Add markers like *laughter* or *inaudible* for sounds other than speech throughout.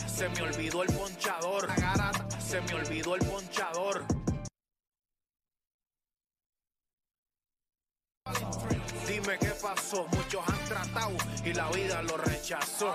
se me olvidó el ponchador. La garata, se me olvidó el ponchador. Dime qué pasó, muchos han tratado y la vida lo rechazó.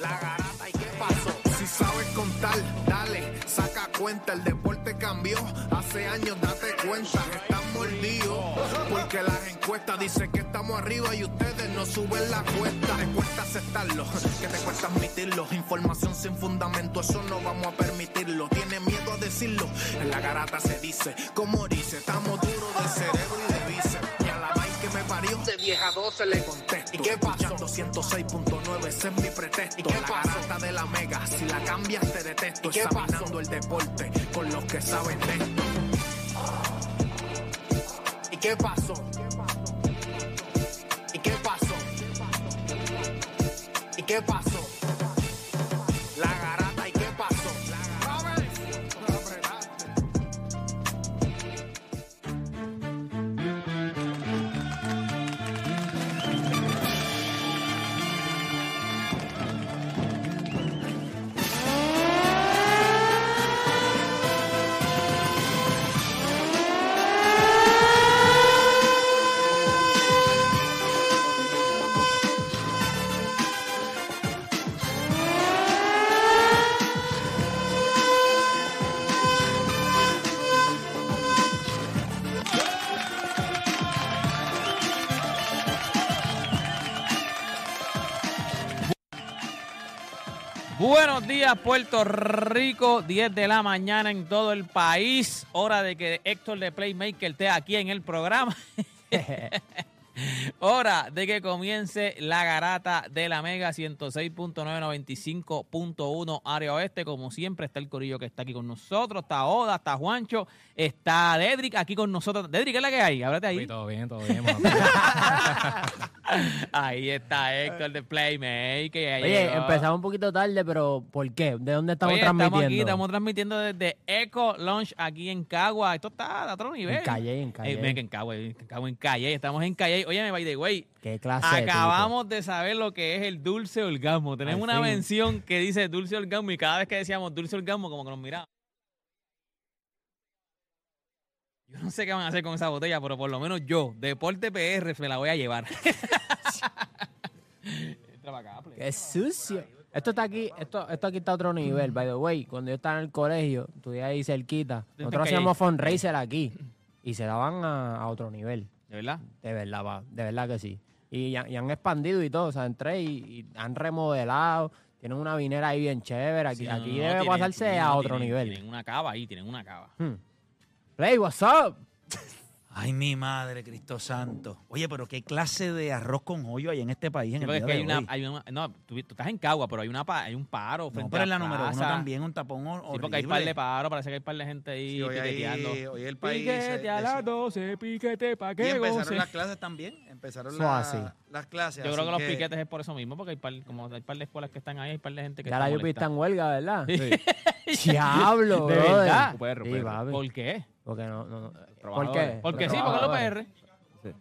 La garata y qué pasó. Si sabes contar, dale, saca cuenta, el deporte cambió. Hace años date cuenta, están mordidos. Porque las encuestas dicen que estamos arriba y ustedes no suben la cuesta. Te cuesta aceptarlo, que te cuesta admitirlo. Información sin fundamento, eso no vamos a permitirlo. Tiene miedo a decirlo, en la garata se dice, como dice, estamos duros de cerebro y de bíceps. Y a la que me parió, de vieja 12 le contesto. ¿Y qué pasó? 206.9, ese es mi pretexto. ¿Y qué la garata de la mega, si la cambias te detesto. ¿Y qué Examinando el deporte con los que saben de esto. ¿Y qué pasó? Qué pasó? Días, Puerto Rico. 10 de la mañana en todo el país. Hora de que Héctor de Playmaker esté aquí en el programa. *laughs* Hora de que comience la garata de la Mega 106.995.1 área oeste. Como siempre, está el corillo que está aquí con nosotros. Está Oda, está Juancho, está Dedrick aquí con nosotros. Dedrick, ¿qué es la que hay? Háblate ahí. Sí, todo bien, todo bien. *laughs* Ahí está Héctor de Playmaker. ahí Oye, llegó. empezamos un poquito tarde, pero ¿por qué? ¿De dónde estamos Oye, transmitiendo? Estamos aquí, estamos transmitiendo desde Eco Launch aquí en Cagua. Esto está a otro nivel. En Calle, en Calle. Eh, ven que en Cagua, en Cagua, en Calle. Estamos en Calle. Oye, by the way, ¿Qué clase acabamos de saber lo que es el dulce orgasmo. Tenemos Al una fin. mención que dice dulce orgasmo y cada vez que decíamos dulce orgasmo, como que nos miraba. Yo no sé qué van a hacer con esa botella, pero por lo menos yo, Deporte PR, me la voy a llevar. *laughs* ¡Qué sucio! Esto está aquí, esto, esto aquí está a otro nivel, by the way. Cuando yo estaba en el colegio, estudié ahí cerquita, nosotros hacíamos fundraiser aquí y se daban a, a otro nivel. ¿De verdad? De verdad, va, de verdad que sí. Y, y han expandido y todo, o sea, entré y, y han remodelado, tienen una vinera ahí bien chévere. Aquí, Sí, aquí no, no, debe tienen- pasarse tienen- a otro tienen- nivel. Tienen una cava ahí, tienen una cava. Hmm. Play, what's up? *laughs* Ay, mi madre, Cristo Santo. Oye, pero qué clase de arroz con hoyo hay en este país en Sí, el porque día es que de hay hoy? una, hay una- no, tú, tú estás en Cagua, pero hay una hay un paro No, frente pero a en la número uno plaza. también un tapón hor- Sí, porque hay par de horrible. paro, parece que hay par de gente ahí Sí, hoy, piqueteando. hoy el país... Piquete a las se- 12, piquete pa' y que empezaron goce. las clases también. Empezaron la- así. Las clases. Yo creo que los piquetes es por eso mismo, porque hay par, como hay par de escuelas que están ahí, hay par de gente que Ya está la Yupi está en huelga, ¿verdad? *laughs* Diablo, ¿De brother. verdad? Sí. ¿Por qué? Porque no, no, no. ¿Por qué? Porque sí, porque los trabajadores. PR.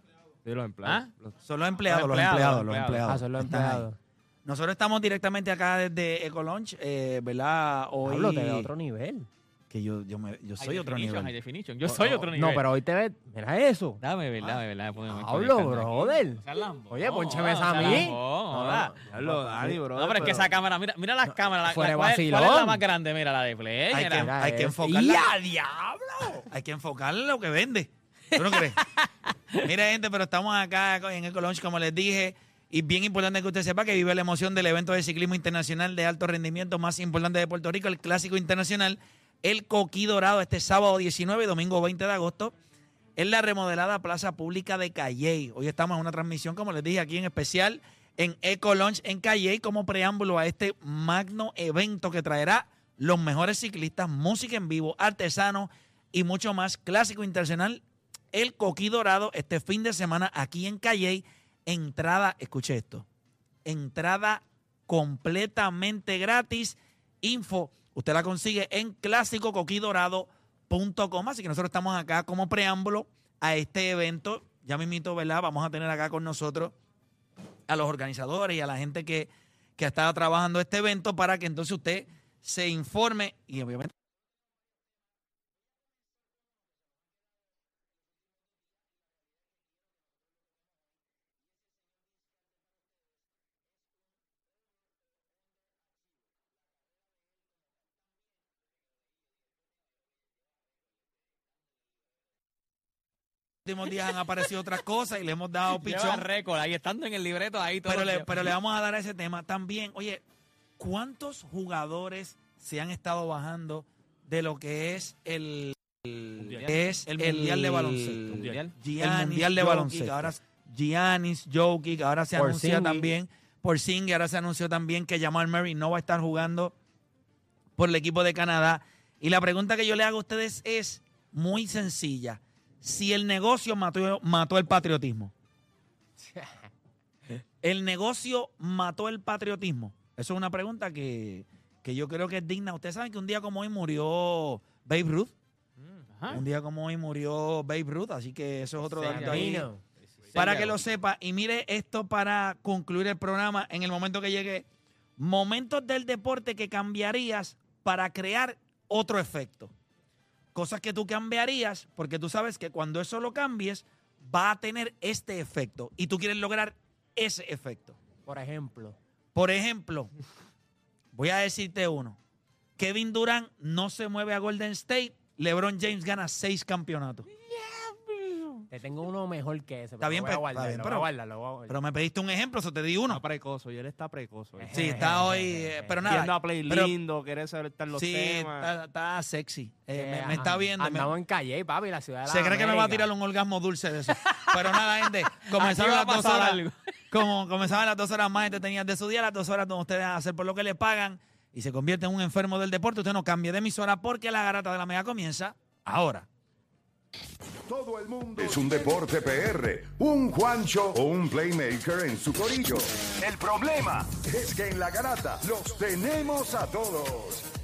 Sí, los empleados. ¿Ah? Son los empleados, Los los empleados, empleados, los. Ah, son los empleados. Nosotros estamos directamente acá desde Ecolunch, eh, ¿verdad? Hoy... Pablo, te ve a otro nivel. Que yo, yo, me- yo soy otro nivel. high definition. Yo soy otro nivel. No, pero hoy te ves. Mira eso. Dame, verdad, dame, verdad. aquí. brother. Oye, pónchame esa a mí. Diablo, Dani, bro. No, pero es que esa cámara, mira, mira las cámaras. ¿cuál, es- vacilón. cuál es la más grande? Mira, la de Play. Hay que, enfocarla. ¡Ya, diablo! Hay que enfocarle lo que vende. ¿Tú no crees? *laughs* Mira, gente, pero estamos acá en Ecolunch, como les dije. Y bien importante que usted sepa que vive la emoción del evento de ciclismo internacional de alto rendimiento más importante de Puerto Rico, el Clásico Internacional, el Coquí Dorado, este sábado 19 y domingo 20 de agosto, en la remodelada Plaza Pública de Calley. Hoy estamos en una transmisión, como les dije, aquí en especial en Eco Launch en Calley como preámbulo a este magno evento que traerá los mejores ciclistas, música en vivo, artesanos y mucho más. Clásico Internacional, el Coquí Dorado, este fin de semana aquí en Calley. Entrada, escuche esto, entrada completamente gratis. Info, usted la consigue en clásicocoquidorado.com. Así que nosotros estamos acá como preámbulo a este evento. Ya mismito, ¿verdad? Vamos a tener acá con nosotros a los organizadores y a la gente que, que ha estado trabajando este evento para que entonces usted se informe y obviamente últimos días han aparecido otras cosas y le hemos dado *laughs* pichón. récord ahí estando en el libreto ahí todo Pero le, pero le *laughs* vamos a dar a ese tema también. Oye, ¿cuántos jugadores se han estado bajando de lo que es el, Mundial. es El el mundial de baloncesto? Mundial. el mundial de baloncesto. Ahora Giannis, Jokic, ahora se anunció Porzingis. también por Singh, ahora se anunció también que Jamal Murray no va a estar jugando por el equipo de Canadá. Y la pregunta que yo le hago a ustedes es muy sencilla. Si el negocio mató, mató el patriotismo, el negocio mató el patriotismo. Eso es una pregunta que, que yo creo que es digna. Ustedes saben que un día como hoy murió Babe Ruth. Ajá. Un día como hoy murió Babe Ruth, así que eso es otro dato ahí. Para que lo sepa, y mire esto para concluir el programa en el momento que llegue. Momentos del deporte que cambiarías para crear otro efecto. Cosas que tú cambiarías porque tú sabes que cuando eso lo cambies va a tener este efecto y tú quieres lograr ese efecto. Por ejemplo. Por ejemplo, voy a decirte uno. Kevin Durant no se mueve a Golden State. LeBron James gana seis campeonatos. Te tengo uno mejor que ese. Está pero bien, lo voy a pero- guardar, está bien, lo pero- voy a guardar, lo voy a guardar. Pero me pediste un ejemplo, eso te di uno. Está precoso, y él está precoso. eh. Sí, está hoy, eh, pero nada. Yendo a play pero- lindo, quiere saber estar los sí, temas. está, está sexy. Eh, me, me está viendo. me- Andamos en calle, papi, la ciudad de se las cree que me va a tirar un orgasmo dulce de eso. Pero nada, gente, *laughs* comenzaron va a las dos pasar horas. algo. *laughs* Como comenzaban las dos horas más entretenidas de su día, las dos horas donde ustedes van a hacer por lo que le pagan y se convierte en un enfermo del deporte. Usted no cambie de emisora porque la garata de la mega comienza ahora. Todo el mundo es un deporte PR, un Juancho o un Playmaker en su corillo. El problema es que en la garata los tenemos a todos.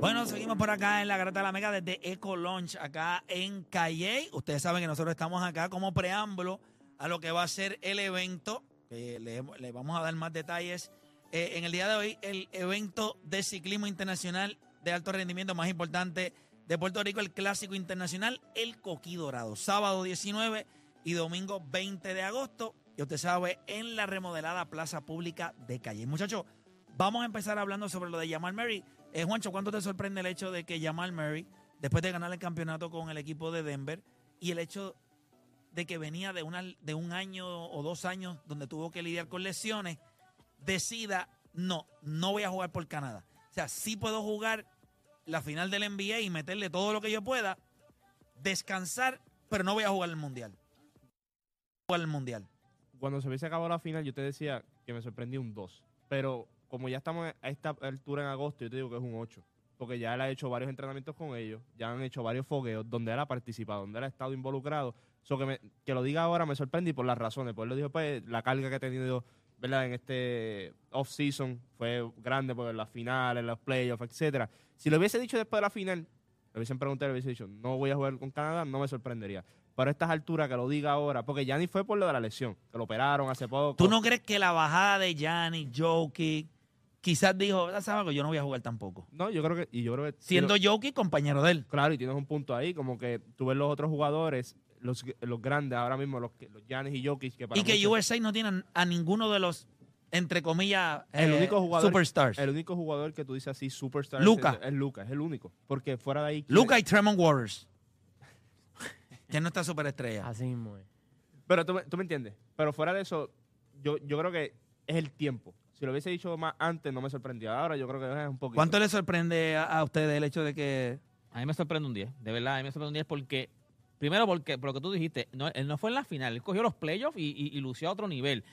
Bueno, seguimos por acá en la Garata de la Mega desde Eco Launch, acá en Calle. Ustedes saben que nosotros estamos acá como preámbulo a lo que va a ser el evento. que le, le vamos a dar más detalles. Eh, en el día de hoy, el evento de ciclismo internacional de alto rendimiento más importante de Puerto Rico, el Clásico Internacional, el Coquí Dorado. Sábado 19 y domingo 20 de agosto. Y usted sabe, en la remodelada Plaza Pública de Calle. Muchachos, vamos a empezar hablando sobre lo de Jamal Murray. Eh, Juancho, ¿cuánto te sorprende el hecho de que Jamal Murray, después de ganar el campeonato con el equipo de Denver, y el hecho de que venía de, una, de un año o dos años donde tuvo que lidiar con lesiones, decida, no, no voy a jugar por Canadá. O sea, sí puedo jugar la final del NBA y meterle todo lo que yo pueda, descansar, pero no voy a jugar el Mundial. Jugar el Mundial. Cuando se hubiese acabado la final, yo te decía que me sorprendió un 2. Pero como ya estamos a esta altura en agosto, yo te digo que es un 8. Porque ya él ha hecho varios entrenamientos con ellos, ya han hecho varios fogueos donde él ha participado, donde él ha estado involucrado. So que, me- que lo diga ahora me sorprende y por las razones. Pues él lo dijo, pues la carga que ha tenido ¿verdad? en este off-season fue grande por las finales, los playoffs, etcétera. Si lo hubiese dicho después de la final, le hubiesen preguntado, le hubiese dicho, no voy a jugar con Canadá, no me sorprendería. Pero a estas alturas que lo diga ahora, porque ya ni fue por lo de la lesión, que lo operaron hace poco. ¿Tú no crees que la bajada de Gianni, Jokic, quizás dijo, "Ah, ¿sabes algo? Yo no voy a jugar tampoco? No, yo creo que, y yo creo que Siendo Jokic compañero de él. Claro, y tienes un punto ahí, como que tú ves los otros jugadores, los, los grandes ahora mismo, los, que- los Giannis y Jokic, que para Y que muchos- USA no tiene a ninguno de los, entre comillas, el eh, único jugador, superstars. el único jugador que tú dices así, superstar, Luka. es, es Luca, es el único, porque fuera de ahí, Luca y Tremont Waters. que no está superestrella. Así mismo es. pero tú, me- tú me entiendes, pero fuera de eso, yo, yo creo que es el tiempo. Si lo hubiese dicho más antes, no me sorprendía. Ahora yo creo que es un poquito. ¿Cuánto le sorprende a, a ustedes el hecho de que... A mí me sorprende un 10, de verdad, a mí me sorprende un 10 porque, primero porque, por lo que tú dijiste, no, él no fue en la final, él cogió los playoffs y, y- y lució a otro nivel.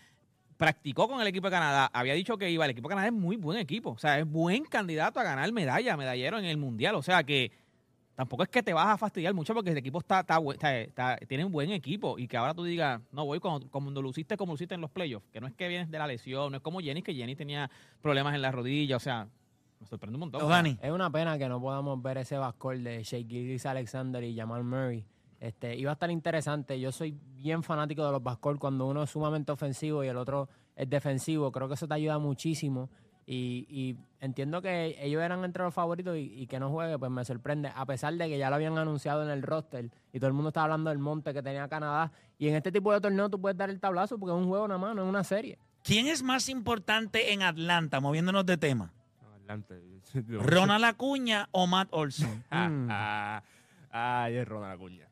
practicó con el equipo de Canadá, había dicho que iba, el equipo de Canadá es muy buen equipo, o sea, es buen candidato a ganar medalla, medallero en el Mundial, o sea que tampoco es que te vas a fastidiar mucho porque el equipo está, está, buen- está- está- tiene un buen equipo y que ahora tú digas, no voy como, como lo luciste como luciste en los playoffs, que no es que vienes de la lesión, no es como Jenny, que Jenny tenía problemas en la rodilla, o sea, me sorprende un montón. Dani. Es una pena que no podamos ver ese backcourt de Shea Gilgis Alexander y Jamal Murray. Este, iba a estar interesante. Yo soy bien fanático de los backcourt cuando uno es sumamente ofensivo y el otro es defensivo. Creo que eso te ayuda muchísimo. Y, y entiendo que ellos eran entre los favoritos y, y que no juegue, pues me sorprende. A pesar de que ya lo habían anunciado en el roster y todo el mundo estaba hablando del monte que tenía Canadá. Y en este tipo de torneo tú puedes dar el tablazo porque es un juego nada más, no es una serie. ¿Quién es más importante en Atlanta, moviéndonos de tema? Adelante. *laughs* ¿Ronald Acuña o Matt Olson? Mm. *laughs* Ah, Ay, es Ronald Acuña.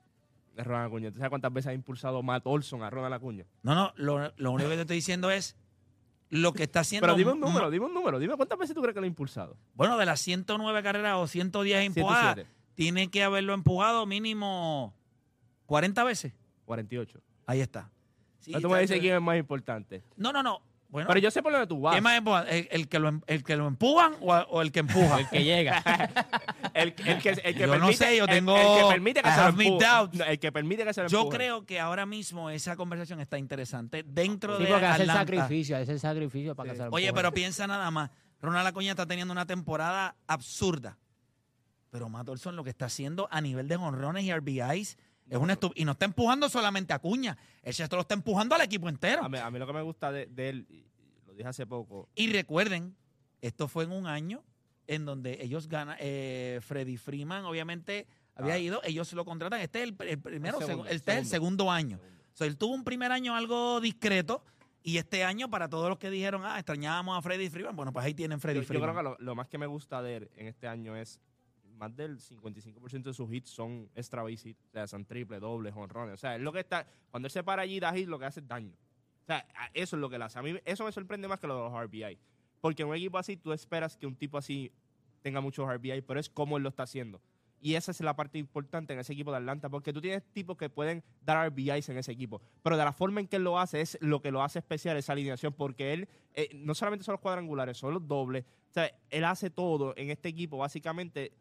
Es Ronald Acuña. ¿Tú sabes cuántas veces ha impulsado Matt Olson a Ronald Acuña? No, no, lo, lo único que te estoy diciendo es lo que está haciendo. Pero dime un número, dime un número. Dime cuántas veces tú crees que lo ha impulsado. Bueno, de las 109 carreras o 110 empujadas, 107. tiene que haberlo empujado mínimo 40 veces. 48. Ahí está. Sí, Ahora tú me dices quién es más importante. No, no, no. Bueno, Pero yo sé por dónde tú vas. ¿quién más empuja? ¿El, el que lo, em- el que lo empujan o, o el que empuja? El que llega. *laughs* El, el que, el que Yo no permite, sé, yo el- tengo- El, que permite que I se lo. No, El que permite que se lo Yo empuje. creo que ahora mismo esa conversación está interesante dentro Sí, de porque hace el sacrificio, hace el sacrificio para Sí. que se lo Oye, pero piensa nada más. Ronald Acuña está teniendo una temporada absurda. Pero Matt Olson lo que está haciendo a nivel de honrones y RBIs es estu- Y no está empujando solamente a Acuña. El esto lo está empujando al equipo entero. A mí, a mí lo que me gusta de, de él, lo dije hace poco, Y recuerden, esto fue en un año en donde ellos ganan. eh, Freddy Freeman, obviamente, había Ah. ido. Ellos lo contratan. Este es el, el primero, El segundo, segu- este es el segundo año. Segundo. O sea, él tuvo un primer año algo discreto. Y este año, para todos los que dijeron, ah, extrañábamos a Freddy Freeman, bueno, pues ahí tienen Freddy Yo, yo Freeman. creo que lo, lo más que me gusta de él en este año es más del 55% de sus hits son extra base hits, o sea, son triple, doble, jonrones. O sea, es lo que está, cuando él se para allí y da hit, lo que hace es daño. O sea, eso es lo que él hace. A mí eso me sorprende más que lo de los RBI. Porque en un equipo así, tú esperas que un tipo así tenga muchos RBI, pero es como él lo está haciendo. Y esa es la parte importante en ese equipo de Atlanta, porque tú tienes tipos que pueden dar RBIs en ese equipo, pero de la forma en que él lo hace es lo que lo hace especial esa alineación, porque él eh, no solamente son los cuadrangulares, son los dobles. O sea, él hace todo en este equipo básicamente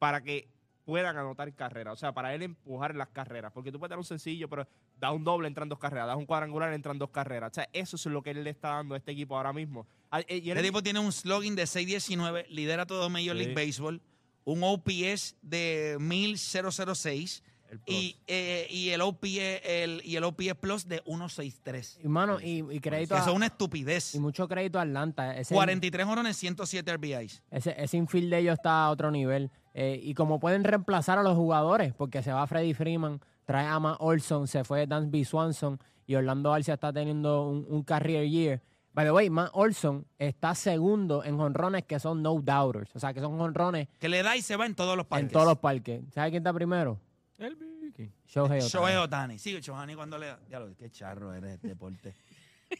para que puedan anotar carreras, o sea, para él empujar las carreras, porque tú puedes dar un sencillo, pero da un doble, entran dos carreras, das un cuadrangular, entran dos carreras. O sea, eso es lo que él le está dando a este equipo ahora mismo. Ah, eh, y él- Este tipo tiene un slogan de 6-19, lidera todo Major Sí. League Baseball, un OPS de 1006 el plus. y, eh, y el OPS el, y el OPS Plus de 163. Y, mano, y, y crédito Eso a- es una estupidez. y mucho crédito a Atlanta. Ese, 43 honrones, 107 RBIs. ese, ese infield de ellos está a otro nivel. Eh, y como pueden reemplazar a los jugadores, porque se va Freddy Freeman, trae a Matt Olson, se fue Dansby Swanson y Orlando Arcia está teniendo un, un career year. By the way, Matt Olson está segundo en jonrones que son no doubters. O sea, que son jonrones Que le da y se va en todos los parques. en todos los parques. ¿Sabe quién está primero? El Vicky. Shohei Ohtani. Shohei Otani. Sigue Shohani cuando le da. Diablo, qué charro eres deporte. *laughs*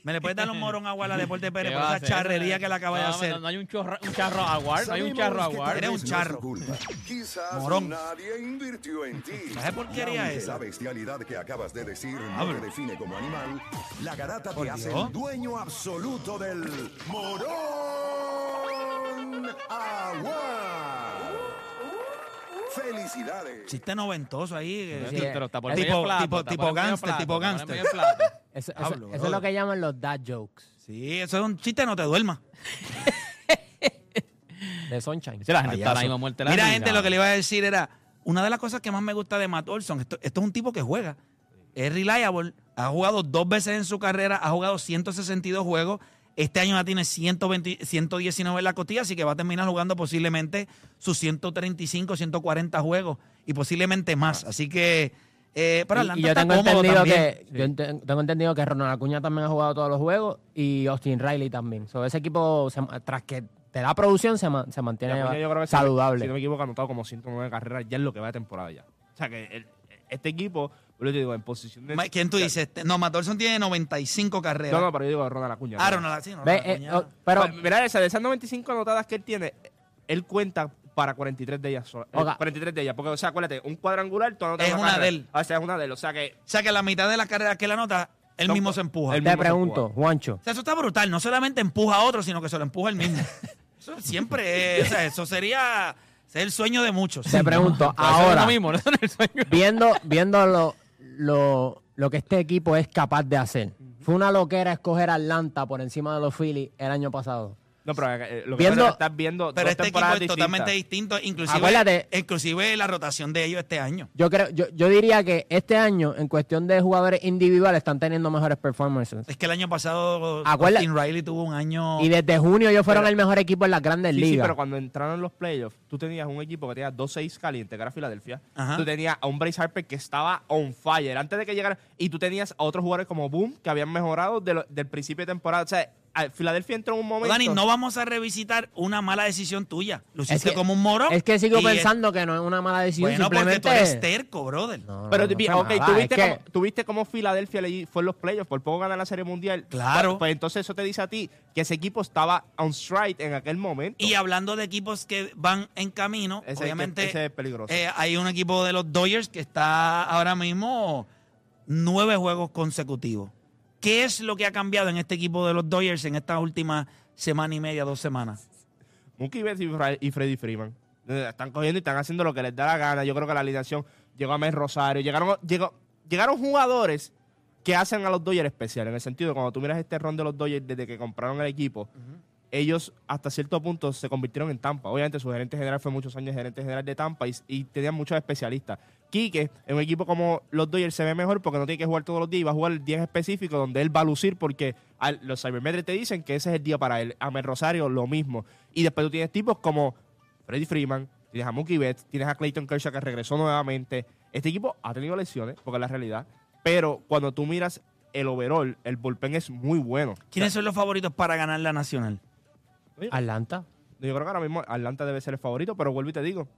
¿Me le puedes dar un *laughs* morón agua a la Deporte Pérez ¿Qué por esa charrería que le acaba de No, hacer? No, no hay un, chorro, un charro award, no hay un charro tal Eres un es charro. *laughs* Quizás Morón. nadie invirtió en ti. ¿Sabes porquería esa? La bestialidad que acabas de decir no te define como animal. La garata Por te hace el dueño absoluto del morón agua. Felicidades. Chiste noventoso ahí. Sí, Pero está por Tipo- tipo- tipo gangster, plato, tipo está Eso, eso- Hablo, eso es brother. lo que llaman los dad jokes Sí, eso es un chiste, no te duermas. de Sunshine. Sí, la gente está ahora Payaso. mismo muerta de la Mira, risa. gente, lo que le iba a decir era, una de las cosas que más me gusta de Matt Olson, esto, esto es un tipo que juega, es reliable, ha jugado dos veces en su carrera, ha jugado 162 juegos, este año ya tiene 120, 119 en la costilla, así que va a terminar jugando posiblemente sus 135, 140 juegos y posiblemente más. Así que, eh, pero Y- Atlanta y, yo está tengo cómodo entendido también. que yo tengo entendido que Ronald Acuña también ha jugado todos los juegos y Austin Riley también. So, ese equipo se- tras que te da producción se, ma- se mantiene Acuña, saludable. Si no me equivoco, ha anotado como 109 carreras ya en lo que va de temporada ya. O sea que el- este equipo, yo te digo, en posición de. ¿Quién tú dices? No, Matt Olson tiene 95 carreras. No, no, pero yo digo Ronald Acuña. Ah, Ronald, sí, Ronald Ve, eh, oh, pero Pues, mira, esa, de esas 95 anotadas que él tiene, él cuenta para 43 de ellas. sola- eh, Oiga. 43 de ellas. Porque, o sea, acuérdate, un cuadrangular, tú anotas Es una carrera. de él. O sea, es una de él. O sea que O sea que la mitad de las carreras que él anota Él Son- mismo se empuja. él Te mismo se pregunto, empuja. Juancho, O sea, eso está brutal. No solamente empuja a otro, sino que se lo empuja él mismo. *laughs* Eso siempre es, o sea, eso sería ser el sueño de muchos. te pregunto, *laughs* ahora, lo mismo, *laughs* eso no es el sueño. viendo, viendo lo, lo, lo que este equipo es capaz de hacer, fue una loquera escoger a Atlanta por encima de los Phillies el año pasado. No, pero eh, lo que Viendo- pasa es que estás viendo Pero dos este equipo es totalmente distinto, inclusive, Acuérdate- inclusive la rotación de ellos este año. Yo creo, yo, yo diría que este año, en cuestión de jugadores individuales, están teniendo mejores performances. Es que el año pasado Acuérdate- Austin Riley tuvo un año... Y desde junio ellos fueron Pero- el mejor equipo en las grandes Sí, sí, ligas. pero cuando entraron los playoffs, tú tenías un equipo que tenía 2-6 caliente, que era Filadelfia. Ajá. Tú tenías a un Bryce Harper que estaba on fire antes de que llegara. Y tú tenías a otros jugadores como Boom que habían mejorado de lo- del principio de temporada. O sea, Filadelfia entró en un momento. Dani, no vamos a revisitar una mala decisión tuya. Lo hiciste que- como un moro. es que sigo es- pensando que no es una mala decisión. Bueno, porque simplemente... tú eres terco, brother. No, no, Pero, no ok, nada, ¿tú es viste, que- cómo, tú viste cómo Filadelfia fue en los playoffs, por poco ganar la Serie Mundial. Claro. Pues, pues entonces eso te dice a ti que ese equipo estaba on strike en aquel momento. Y hablando de equipos que van en camino, Ese- obviamente ese es peligroso. eh, hay un equipo de los Dodgers que está ahora mismo nueve juegos consecutivos. ¿Qué es lo que ha cambiado en este equipo de los Dodgers en estas últimas semana y media, dos semanas? Mookie Betts y, Freddy Freeman. Eh, Están cogiendo y están haciendo lo que les da la gana. Yo creo que la alineación llegó a Mes Rosario. Llegaron, llegó- llegaron jugadores que hacen a los Dodgers especial. En el sentido de cuando tú miras este ron de los Dodgers desde que compraron el equipo, ellos hasta cierto punto se convirtieron en Tampa. Obviamente su gerente general fue muchos años gerente general de Tampa y, y tenían muchos especialistas. Quique, en un equipo como los Dodgers, se ve mejor porque no tiene que jugar todos los días y va a jugar el día en específico donde él va a lucir porque al- los Cybermetrics te dicen que ese es el día para él. A Mel Rosario, lo mismo. Y después tú tienes tipos como Freddie Freeman, tienes a Mookie Betts, tienes a Clayton Kershaw que regresó nuevamente. Este equipo ha tenido lesiones, porque es la realidad. Pero cuando tú miras el overall, el bullpen es muy bueno. ¿Quiénes son los favoritos para ganar la nacional? Atlanta. Yo creo que ahora mismo Atlanta debe ser el favorito, pero vuelvo y te digo,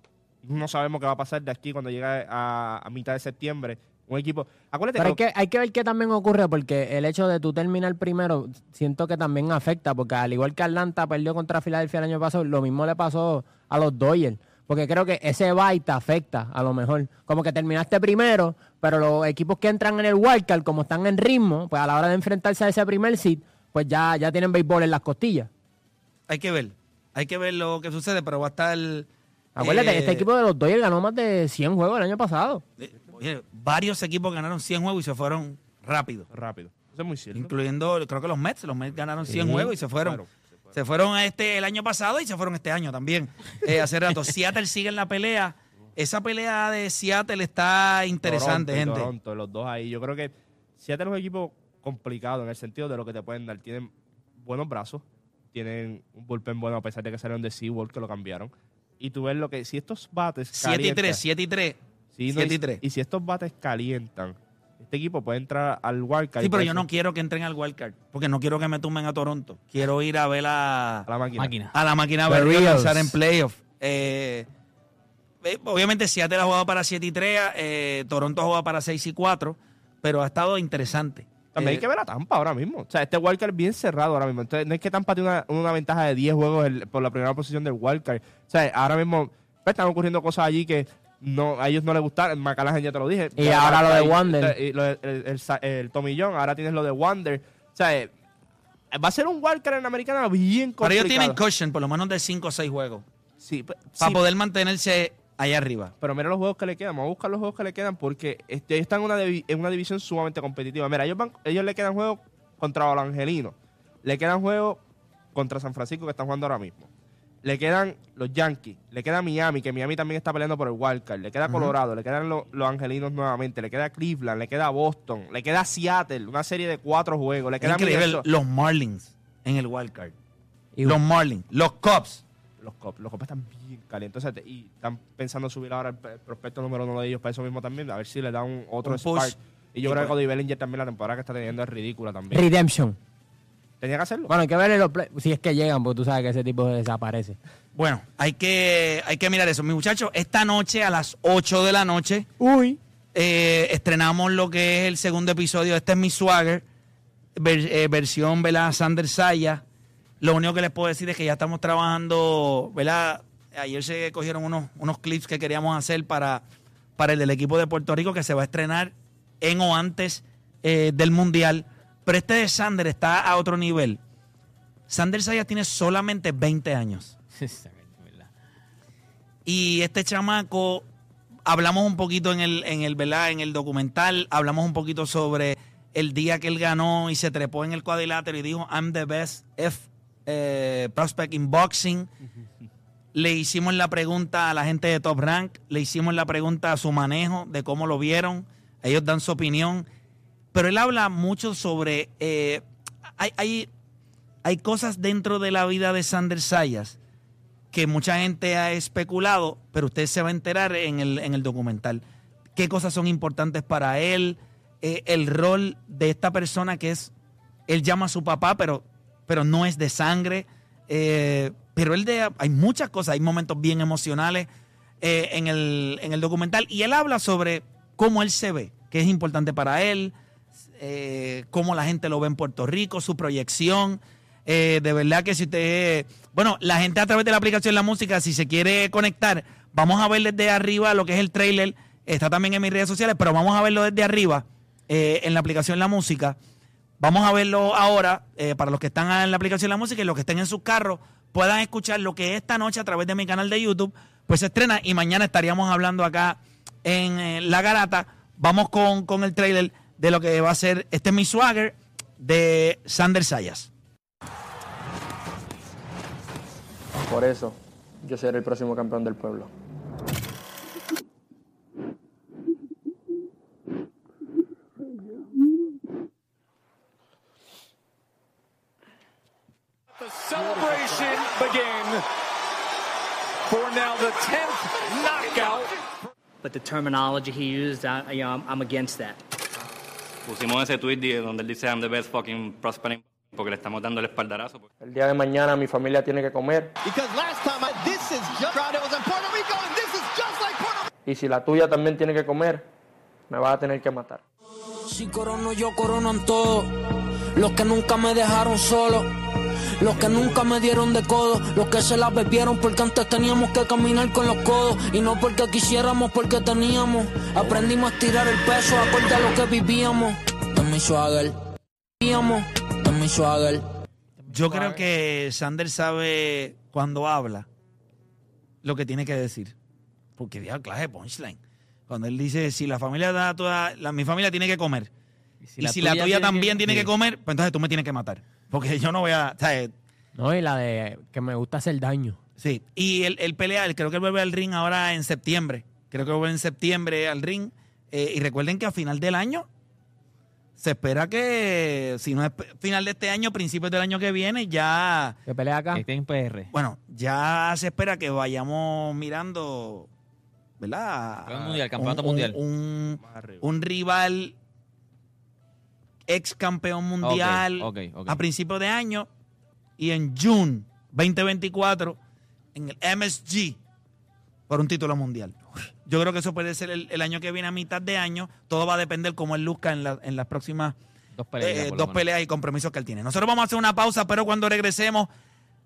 no sabemos qué va a pasar de aquí cuando llegue a, a mitad de septiembre. Un equipo. Acuérdate Pero hay que, que, hay que ver qué también ocurre, porque el hecho de tú terminar primero, siento que también afecta, porque al igual que Atlanta perdió contra Filadelfia el año pasado, lo mismo le pasó a los Dodgers. Porque creo que ese bye te afecta, a lo mejor. Como que terminaste primero, pero los equipos que entran en el wildcard, como están en ritmo, pues a la hora de enfrentarse a ese primer seed, pues ya, ya tienen béisbol en las costillas. Hay que ver. Hay que ver lo que sucede, pero va a estar... Acuérdate, eh, este equipo de los Dodgers ganó más de 100 juegos el año pasado. eh, oye, varios equipos ganaron 100 juegos y se fueron rápido. rápido. Eso es muy cierto. Incluyendo, creo que los Mets. Los Mets ganaron 100 Sí, juegos y se fueron. claro, se fueron este el año pasado y se fueron este año también. Eh, hace rato. *laughs* Seattle sigue en la pelea. Esa pelea de Seattle está interesante, Toronto gente. Toronto, los dos ahí. Yo creo que Seattle es un equipo complicado en el sentido de lo que te pueden dar. Tienen buenos brazos, tienen un bullpen bueno a pesar de que salieron de SeaWorld que lo cambiaron. Y tú ves lo que, si estos bates 7 y calientan- 3, 7 y 3. Sí, no, 7 y y, 3. y si estos bates calientan, este equipo puede entrar al wildcard. Sí, pero yo no quiero que entren al wildcard. Porque no quiero que me tumben a Toronto. Quiero ir a ver a, a la máquina. Máquina. a la máquina The verde Reals. lanzar en playoff. Eh, eh, obviamente Seattle ha jugado para 7 y 3, eh, Toronto ha jugado para 6 y 4, pero ha estado interesante. También Eh, hay que ver a Tampa ahora mismo. O sea, este wildcard es bien cerrado ahora mismo. Entonces, no es que Tampa tiene una, una ventaja de 10 juegos el- por la primera posición del wildcard. O sea, ahora mismo pues, están ocurriendo cosas allí que no a ellos no les gustaron. McCallaghan ya te lo dije. Y Ya ahora lo de Wander. de- el, el, el, John, ahora tienes lo de Wander. O sea, eh, va a ser un wildcard en la americana bien Pero complicado. ellos tienen cushion por lo menos de 5 o 6 juegos Sí, pues, para sí, poder mantenerse allá arriba. Pero mira los juegos que le quedan. Vamos a buscar los juegos que le quedan porque este, ellos están en una, divi- en una división sumamente competitiva. Mira, ellos, van- ellos le quedan juegos contra los angelinos. Le quedan juegos contra San Francisco que están jugando ahora mismo. Le quedan los Yankees. Le queda Miami, que Miami también está peleando por el wildcard. Le queda Colorado. Le quedan lo- los angelinos nuevamente. Le queda Cleveland. Le queda Boston. Le queda Seattle. Una serie de cuatro juegos. Le queda increíble los Marlins en el wildcard. Los Marlins, los Cubs. Los Cubs, los Cubs están bien calientes. Entonces, y están pensando subir ahora el, el prospecto número uno de ellos para eso mismo también. A ver si le da un otro Un push. spark. Y yo Y creo que pues- Cody Bellinger también la temporada que está teniendo es ridícula también. Redemption. Tenía que hacerlo. Bueno, hay que ver los play- si es que llegan, porque tú sabes que ese tipo desaparece. Bueno, hay que, hay que mirar eso. Mis muchachos, esta noche a las 8 de la noche Uy. eh, estrenamos lo que es el segundo episodio. Este es mi swagger, ver- eh, versión, ¿verdad? Sander Saya. Lo único que les puedo decir es que ya estamos trabajando, ¿verdad? Ayer se cogieron unos, unos clips que queríamos hacer para, para el del equipo de Puerto Rico que se va a estrenar en o antes eh, del Mundial. Pero este de Sander está a otro nivel. Sander Sayas tiene solamente 20 años. Y este chamaco, hablamos un poquito en el, en el, ¿verdad? En el documental, hablamos un poquito sobre el día que él ganó y se trepó en el cuadrilátero y dijo, I'm the best F eh, prospect in boxing. Le hicimos la pregunta a la gente de Top Rank, le hicimos la pregunta a su manejo, de cómo lo vieron. Ellos dan su opinión. Pero él habla mucho sobre... eh, hay, hay, hay cosas dentro de la vida de Sander Sayas que mucha gente ha especulado, pero usted se va a enterar en el, en el documental. ¿Qué cosas son importantes para él? Eh, el rol de esta persona que es, él llama a su papá, pero, pero no es de sangre. Eh, pero él de, hay muchas cosas, hay momentos bien emocionales eh, en, el, en el documental. Y él habla sobre cómo él se ve, qué es importante para él, eh, cómo la gente lo ve en Puerto Rico, su proyección. Eh, de verdad que si usted, bueno, la gente a través de la aplicación La Música, si se quiere conectar, vamos a ver desde arriba lo que es el trailer. Está también en mis redes sociales, pero vamos a verlo desde arriba eh, en la aplicación La Música. Vamos a verlo ahora eh, para los que están en la aplicación La Música y los que estén en sus carros puedan escuchar lo que esta noche a través de mi canal de YouTube pues se estrena y mañana estaríamos hablando acá en eh, La Garata. Vamos con, con el trailer de lo que va a ser este es mi swagger de Sander Sayas. Por eso, yo seré el próximo campeón del pueblo. Terminology he used, I, you know, I'm, I'm against that. Pusimos ese tweet de- donde él dice I'm the best fucking prospering *laughs* porque le estamos dando el espaldarazo. El día de mañana mi familia tiene que comer Because last time I, this is just crowd it was in Puerto Rico and this is just like Puerto Rico. y si la tuya también tiene que comer, me vas a tener que matar. Si corono yo coronan todo. Los que nunca me dejaron solo. Los que nunca me dieron de codo. Los que se la bebieron porque antes teníamos que caminar con los codos. Y no porque quisiéramos, porque teníamos. Aprendimos a tirar el peso acorde a lo que vivíamos. Mi swagger. Vivíamos. Mi swagger. Yo creo que Sander sabe cuando habla lo que tiene que decir. Porque dio clase de punchline. Cuando él dice, si la familia da toda, la, mi familia tiene que comer. Y si, la, tuya, también tiene que comer, pues entonces tú me tienes que matar. Porque yo no voy a... eh, No, y la de que me gusta hacer daño. Sí, y él, él pelea, él creo que él vuelve al ring ahora en septiembre. Creo que vuelve en septiembre al ring. Eh, y recuerden que a final del año se espera que, si no es final de este año, principios del año que viene, ya, ¿Qué pelea acá? Que esté en PR. bueno, ya se espera que vayamos mirando, ¿verdad? Campeón mundial, campeonato Un- un- mundial. Un rival ex campeón mundial a principios de año y en June 2024 en el MSG por un título mundial. Yo creo que eso puede ser el, el año que viene a mitad de año. Todo va a depender cómo él luzca en, la- en las próximas Dos peleas. eh, dos peleas y compromisos que él tiene. Nosotros vamos a hacer una pausa, pero cuando regresemos,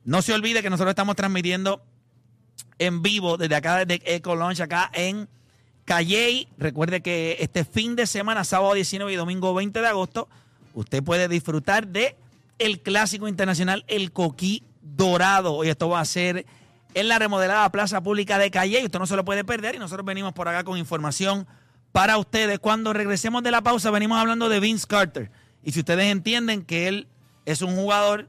no se olvide que nosotros estamos transmitiendo en vivo desde acá, desde Eco Launch, acá en Calley. Recuerde que este fin de semana, sábado 19 y domingo 20 de agosto, usted puede disfrutar de el clásico internacional, el Coquí Dorado. Y esto va a ser en la remodelada Plaza Pública de Calley. Usted no se lo puede perder y nosotros venimos por acá con información para ustedes. Cuando regresemos de la pausa, venimos hablando de Vince Carter. Y si ustedes entienden que él es un jugador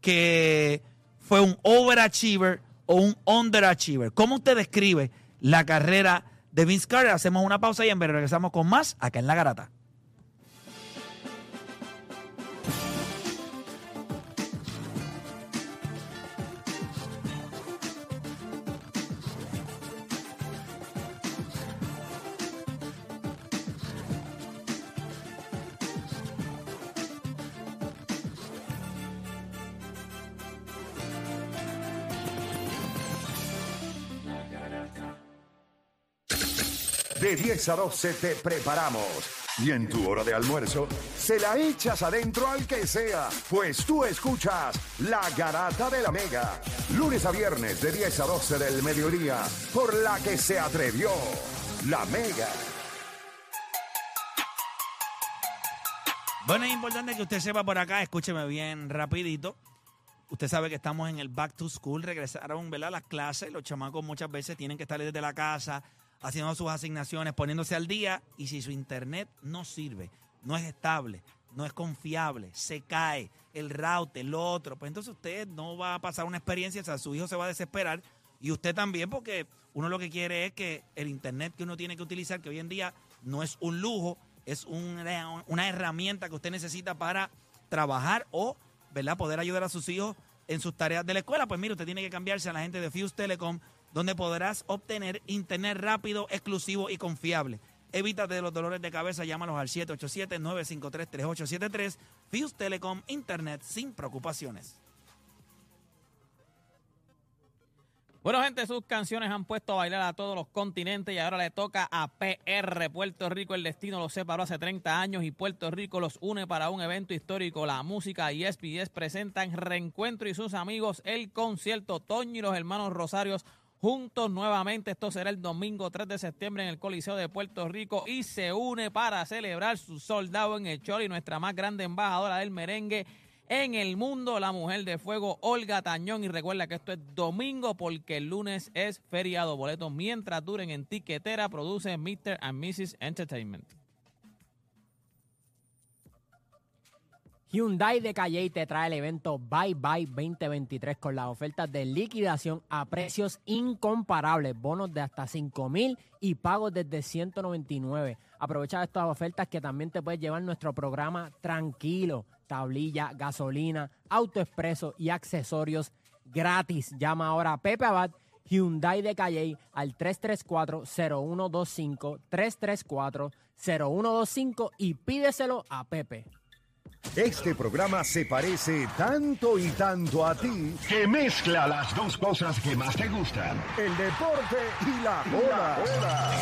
que fue un overachiever o un underachiever, ¿cómo usted describe la carrera de Vince Carter? Hacemos una pausa y en breve regresamos con más acá en La Garata. De 10 a 12 te preparamos. Y en tu hora de almuerzo, se la echas adentro al que sea, pues tú escuchas La Garata de la Mega. Lunes a viernes de 10 a 12 del mediodía, por la que se atrevió La Mega. Bueno, es importante que usted sepa por acá, escúcheme bien rapidito. Usted sabe que estamos en el back to school, regresaron ¿verdad? las clases, los chamacos muchas veces tienen que estar desde la casa haciendo sus asignaciones, poniéndose al día y si su internet no sirve, no es estable, no es confiable, se cae el router, lo otro, pues entonces usted no va a pasar una experiencia, o sea, su hijo se va a desesperar y usted también porque uno lo que quiere es que el internet que uno tiene que utilizar, que hoy en día no es un lujo, es una, una herramienta que usted necesita para trabajar o ¿verdad? poder ayudar a sus hijos en sus tareas de la escuela. Pues mire, usted tiene que cambiarse a la gente de Fuse Telecom, donde podrás obtener internet rápido, exclusivo y confiable. Evítate los dolores de cabeza, llámalos al 787-953-3873. Fuse Telecom, internet sin preocupaciones. Bueno, gente, sus canciones han puesto a bailar a todos los continentes y ahora le toca a PR. Puerto Rico el destino lo separó hace 30 años y Puerto Rico los une para un evento histórico. La música y SBS presentan Reencuentro y sus amigos el concierto Toño y los hermanos Rosarios juntos nuevamente. Esto será el domingo 3 de septiembre en el Coliseo de Puerto Rico y se une para celebrar su soldado en el Chori, nuestra más grande embajadora del merengue en el mundo, la mujer de fuego Olga Tañón. Y recuerda que esto es domingo porque el lunes es feriado. Boletos mientras duren en tiquetera, produce Mr. and Mrs. Entertainment. Hyundai de Calle te trae el evento Bye Bye 2023 con las ofertas de liquidación a precios incomparables, bonos de hasta 5 mil y pagos desde 199. Aprovecha estas ofertas que también te puedes llevar nuestro programa Tranquilo, tablilla, gasolina, auto expreso y accesorios gratis. Llama ahora a Pepe Abad Hyundai de Calle al 334-0125, 334-0125 y pídeselo a Pepe. Este programa se parece tanto y tanto a ti que mezcla las dos cosas que más te gustan, el deporte y la bola.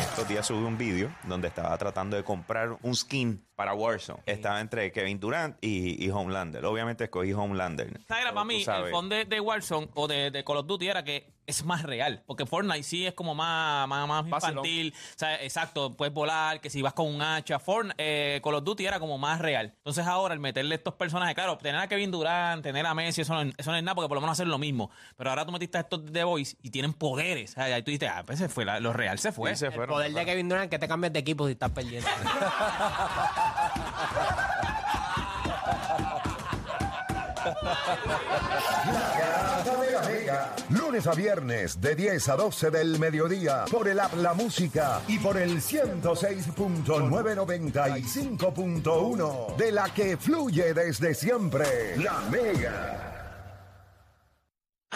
Estos días subí un vídeo donde estaba tratando de comprar un skin para Warzone. Estaba entre Kevin Durant y, y Homelander. Obviamente escogí Homelander. ¿Sabes? Para mí, el fondo de, de Warzone o de, de Call of Duty era que es más real. Porque Fortnite sí es como más, más, más infantil. O sea, exacto, puedes volar, que si vas con un hacha. Fortnite, eh, Call of Duty era como más real. Entonces ahora, el meterle estos personajes, claro, tener a Kevin Durant, tener a Messi, eso no, eso no es nada, porque por lo menos hacen lo mismo. Pero ahora tú metiste a estos de Boys y tienen poderes. O sea, ahí tú dices, ah, pues se fue, la- lo real se fue. Sí, se El fueron. poder de Kevin Durant que te cambies de equipo si estás perdiendo. *laughs* Garata de la Mega. Lunes a viernes de 10 a 12 del mediodía por el app La Música y por el 106.995.1 de la que fluye desde siempre. La Mega.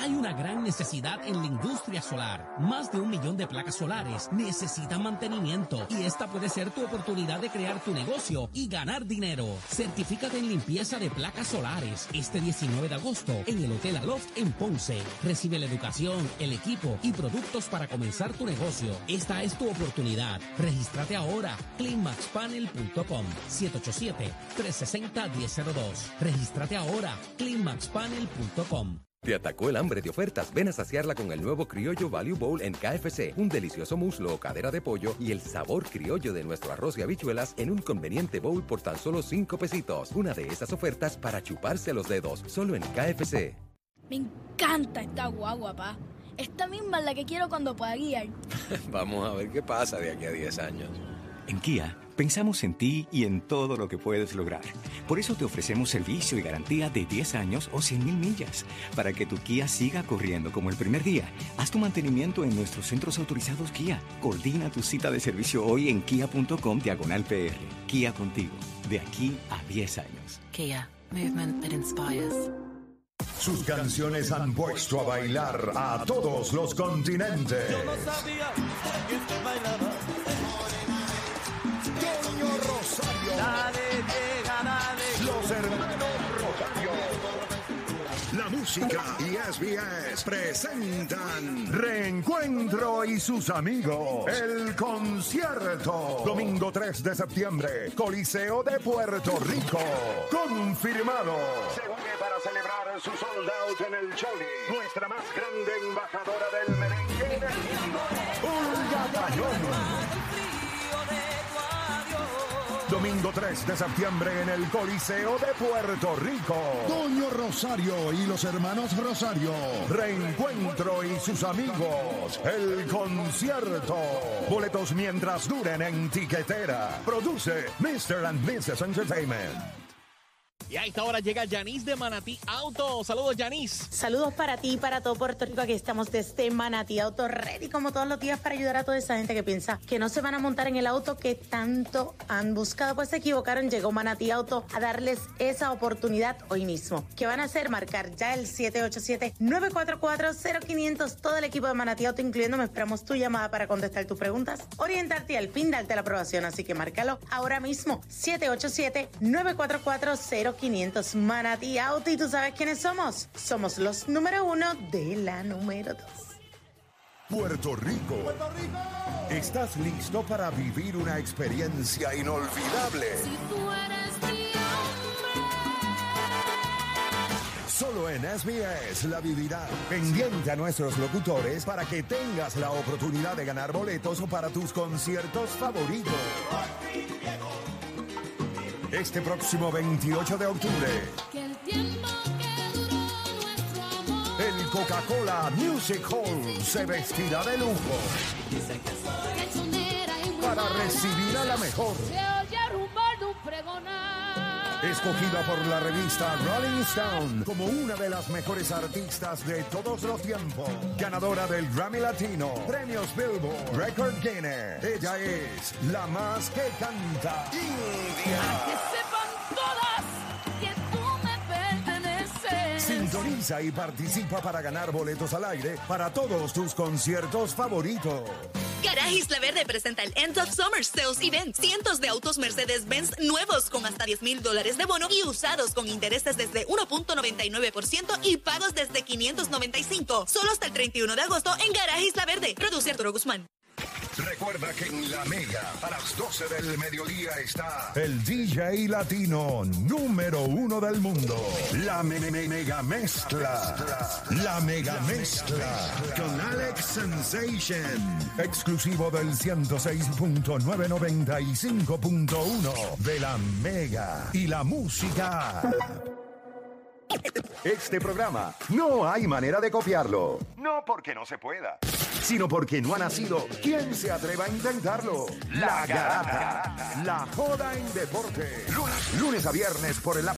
Hay una gran necesidad en la industria solar. Más de un millón de placas solares necesitan mantenimiento y esta puede ser tu oportunidad de crear tu negocio y ganar dinero. Certifícate en limpieza de placas solares este 19 de agosto en el Hotel Aloft en Ponce. Recibe la educación, el equipo y productos para comenzar tu negocio. Esta es tu oportunidad. Regístrate ahora. cleanmaxpanel.com 787-360-1002. Regístrate ahora. cleanmaxpanel.com ¿Te atacó el hambre de ofertas? Ven a saciarla con el nuevo Criollo Value Bowl en KFC. Un delicioso muslo o cadera de pollo y el sabor criollo de nuestro arroz y habichuelas en un conveniente bowl por tan solo 5 pesitos. Una de esas ofertas para chuparse los dedos, solo en KFC. Me encanta esta guagua, pa. Esta misma es la que quiero cuando pueda guiar. *laughs* Vamos a ver qué pasa de aquí a 10 años. En Kia, pensamos en ti y en todo lo que puedes lograr. Por eso te ofrecemos servicio y garantía de 10 años o 100 mil millas, para que tu Kia siga corriendo como el primer día. Haz tu mantenimiento en nuestros centros autorizados Kia. Coordina tu cita de servicio hoy en kia.com diagonal PR. Kia contigo, de aquí a 10 años. Kia, movement that inspires. Sus canciones han puesto a bailar a todos los continentes. sabía que bailaba. Los hermanos Rosario. La música y SBS presentan Reencuentro y sus amigos. El concierto. Domingo 3 de septiembre. Coliseo de Puerto Rico. Confirmado. Se une para celebrar su sold out en el Choli. Nuestra más grande embajadora del merengue. Olga Tañón. Domingo 3 de septiembre en el Coliseo de Puerto Rico. Toño Rosario y los hermanos Rosario. Reencuentro y sus amigos. El concierto. Boletos mientras duren en tiquetera. Produce Mr. and Mrs. Entertainment. Y a esta hora llega Yanis de Manatí Auto. Saludos, Yanis. Saludos para ti y para todo Puerto Rico. Aquí estamos desde Manatí Auto, ready como todos los días para ayudar a toda esa gente que piensa que no se van a montar en el auto que tanto han buscado. Pues se equivocaron. Llegó Manatí Auto a darles esa oportunidad hoy mismo. ¿Qué van a hacer? Marcar ya el 787-944-0500. Todo el equipo de Manatí Auto, incluyéndome, esperamos tu llamada para contestar tus preguntas, orientarte y al fin darte la aprobación. Así que márcalo ahora mismo. 787-944-0500. 500 Manatí Auto y tú sabes quiénes somos. Somos los número uno de la número dos. Puerto Rico. ¿Estás listo para vivir una experiencia inolvidable? Solo en SBS la vivirás. Pendiente a nuestros locutores para que tengas la oportunidad de ganar boletos para tus conciertos favoritos. Este próximo 28 de octubre. El Coca-Cola Music Hall se vestirá de lujo para recibir a la mejor. Escogida por la revista Rolling Stone como una de las mejores artistas de todos los tiempos. Ganadora del Grammy Latino, Premios Billboard, Record Gainer. Ella es la más que canta. India. Sintoniza y participa para ganar boletos al aire para todos tus conciertos favoritos. Garaje Isla Verde presenta el End of Summer Sales Event. Cientos de autos Mercedes-Benz nuevos con hasta 10 mil dólares de bono y usados con intereses desde 1.99% y pagos desde 595. Solo hasta el 31 de agosto en Garaje Isla Verde. Produce Arturo Guzmán. Recuerda que en la Mega, a las 12 del mediodía está el DJ latino número uno del mundo. La me- me- mega mezcla. La mega mezcla. Con Alex Sensation. Exclusivo del 106.995.1 de la Mega. Y la música. Este programa no hay manera de copiarlo. No porque no se pueda, sino porque no ha nacido. ¿Quién se atreva a intentarlo? La Garata. La joda en deporte. Lunes, a viernes por el